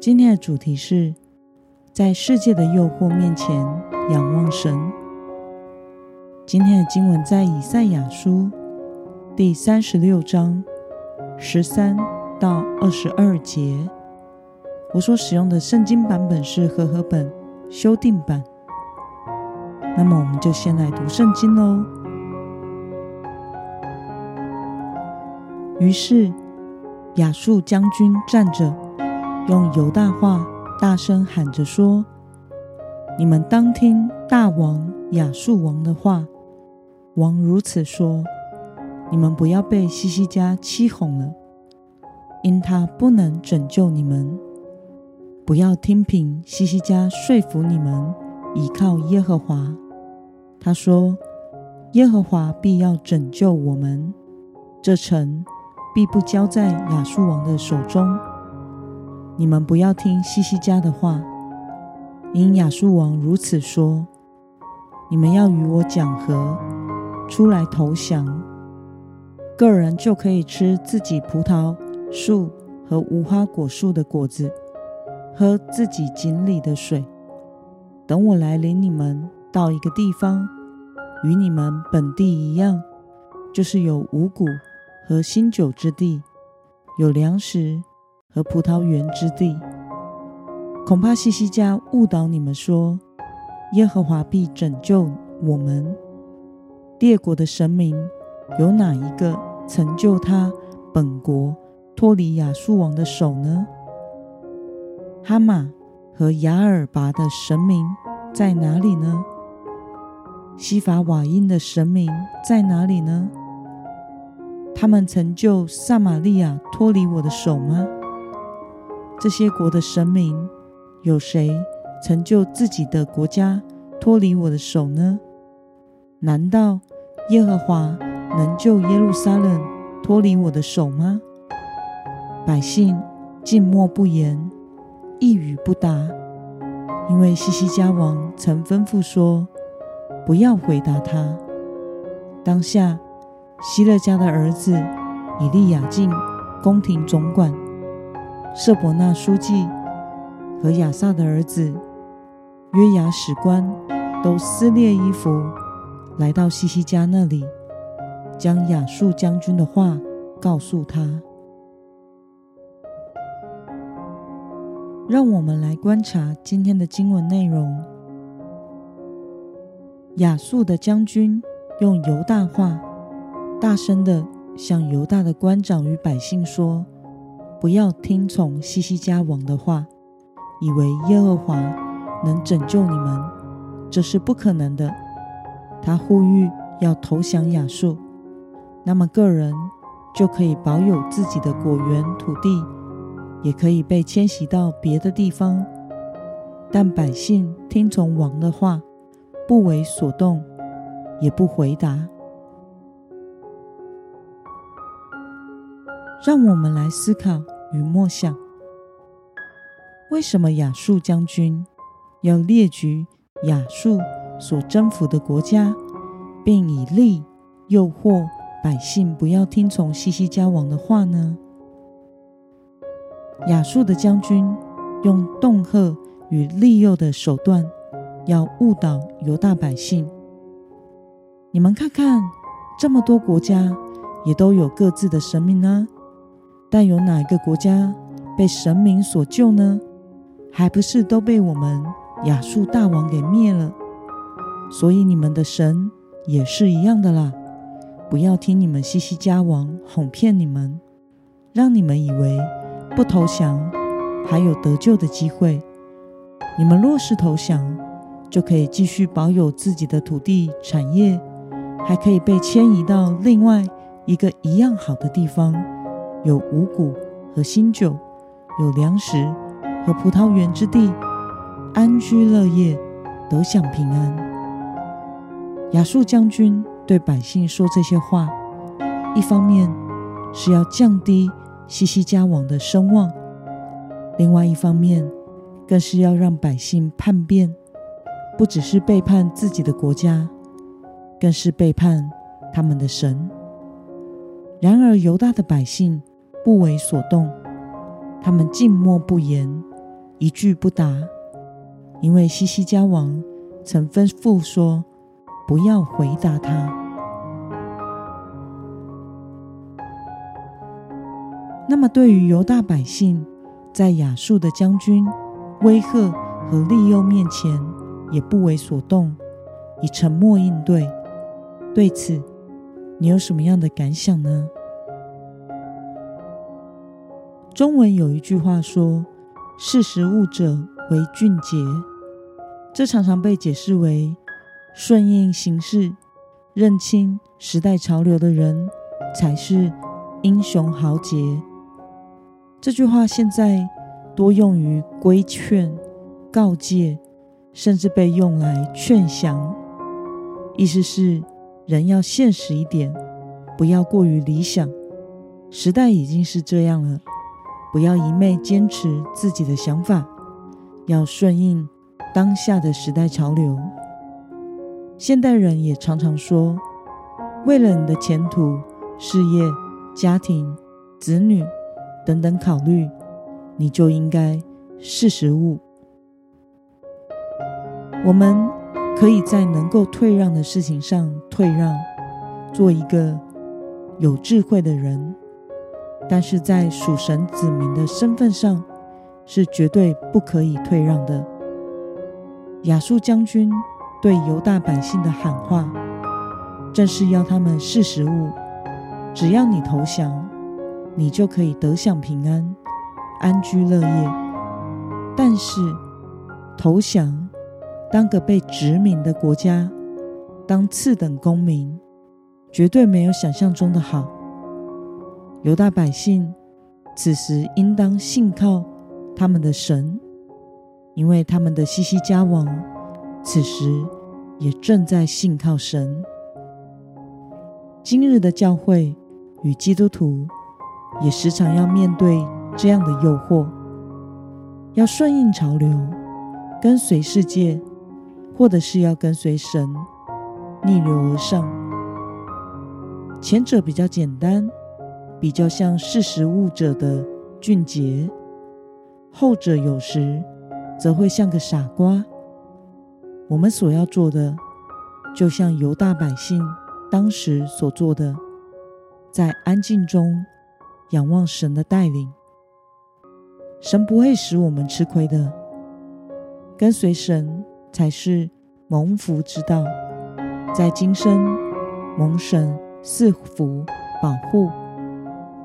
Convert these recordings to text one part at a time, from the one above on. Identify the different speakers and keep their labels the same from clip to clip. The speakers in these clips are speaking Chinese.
Speaker 1: 今天的主题是在世界的诱惑面前仰望神。今天的经文在以赛亚书第三十六章十三到二十二节。我所使用的圣经版本是和合本修订版。那么，我们就先来读圣经喽。于是，亚述将军站着。用犹大话大声喊着说：“你们当听大王亚述王的话。王如此说：你们不要被西西家欺哄了，因他不能拯救你们。不要听凭西西家说服你们倚靠耶和华。他说：耶和华必要拯救我们，这城必不交在亚述王的手中。”你们不要听西西家的话，因亚述王如此说：你们要与我讲和，出来投降，个人就可以吃自己葡萄树和无花果树的果子，喝自己井里的水。等我来领你们到一个地方，与你们本地一样，就是有五谷和新酒之地，有粮食。和葡萄园之地，恐怕西西家误导你们说，耶和华必拯救我们。列国的神明有哪一个曾救他本国脱离亚述王的手呢？哈马和亚尔拔的神明在哪里呢？西法瓦因的神明在哪里呢？他们曾救撒玛利亚脱离我的手吗？这些国的神明，有谁曾救自己的国家脱离我的手呢？难道耶和华能救耶路撒冷脱离我的手吗？百姓静默不言，一语不答，因为西西家王曾吩咐说：“不要回答他。”当下，希勒家的儿子以利亚敬宫廷总管。舍伯纳书记和亚萨的儿子约雅史官都撕裂衣服，来到西西家那里，将亚述将军的话告诉他。让我们来观察今天的经文内容。亚述的将军用犹大话，大声地向犹大的官长与百姓说。不要听从西西家王的话，以为耶和华能拯救你们，这是不可能的。他呼吁要投降亚述，那么个人就可以保有自己的果园土地，也可以被迁徙到别的地方。但百姓听从王的话，不为所动，也不回答。让我们来思考与默想：为什么亚述将军要列举亚述所征服的国家，并以利诱惑百姓不要听从西西家王的话呢？亚述的将军用恫吓与利诱的手段，要误导犹大百姓。你们看看，这么多国家也都有各自的神明呢。但有哪一个国家被神明所救呢？还不是都被我们亚述大王给灭了？所以你们的神也是一样的啦！不要听你们西西家王哄骗你们，让你们以为不投降还有得救的机会。你们若是投降，就可以继续保有自己的土地产业，还可以被迁移到另外一个一样好的地方。有五谷和新酒，有粮食和葡萄园之地，安居乐业，得享平安。亚述将军对百姓说这些话，一方面是要降低西西家王的声望，另外一方面更是要让百姓叛变，不只是背叛自己的国家，更是背叛他们的神。然而犹大的百姓不为所动，他们静默不言，一句不答，因为西西家王曾吩咐说：“不要回答他。”那么，对于犹大百姓，在亚述的将军威吓和利诱面前，也不为所动，以沉默应对。对此，你有什么样的感想呢？中文有一句话说：“识时务者为俊杰”，这常常被解释为顺应形势、认清时代潮流的人才是英雄豪杰。这句话现在多用于规劝、告诫，甚至被用来劝降，意思是人要现实一点，不要过于理想。时代已经是这样了。不要一昧坚持自己的想法，要顺应当下的时代潮流。现代人也常常说，为了你的前途、事业、家庭、子女等等考虑，你就应该识时务。我们可以在能够退让的事情上退让，做一个有智慧的人。但是在属神子民的身份上，是绝对不可以退让的。亚述将军对犹大百姓的喊话，正是要他们识时务。只要你投降，你就可以得享平安，安居乐业。但是投降，当个被殖民的国家，当次等公民，绝对没有想象中的好。犹大百姓此时应当信靠他们的神，因为他们的西西家王此时也正在信靠神。今日的教会与基督徒也时常要面对这样的诱惑，要顺应潮流，跟随世界，或者是要跟随神，逆流而上。前者比较简单。比较像识时务者的俊杰，后者有时则会像个傻瓜。我们所要做的，就像犹大百姓当时所做的，在安静中仰望神的带领。神不会使我们吃亏的，跟随神才是蒙福之道，在今生蒙神赐福保护。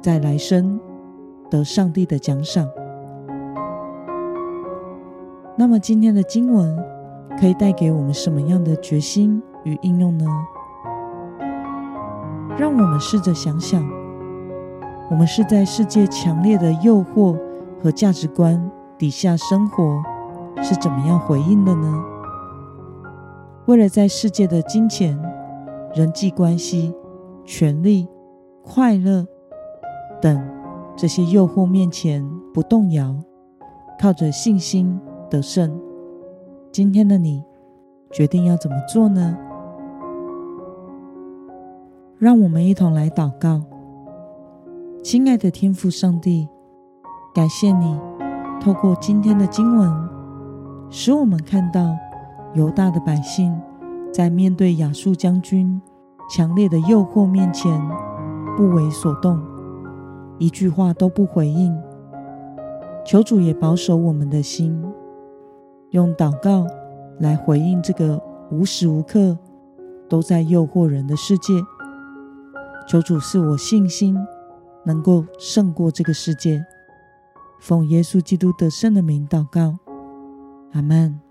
Speaker 1: 在来生得上帝的奖赏。那么今天的经文可以带给我们什么样的决心与应用呢？让我们试着想想，我们是在世界强烈的诱惑和价值观底下生活，是怎么样回应的呢？为了在世界的金钱、人际关系、权力、快乐。等这些诱惑面前不动摇，靠着信心得胜。今天的你决定要怎么做呢？让我们一同来祷告。亲爱的天父上帝，感谢你透过今天的经文，使我们看到犹大的百姓在面对亚述将军强烈的诱惑面前不为所动。一句话都不回应，求主也保守我们的心，用祷告来回应这个无时无刻都在诱惑人的世界。求主赐我信心，能够胜过这个世界。奉耶稣基督得胜的名祷告，阿门。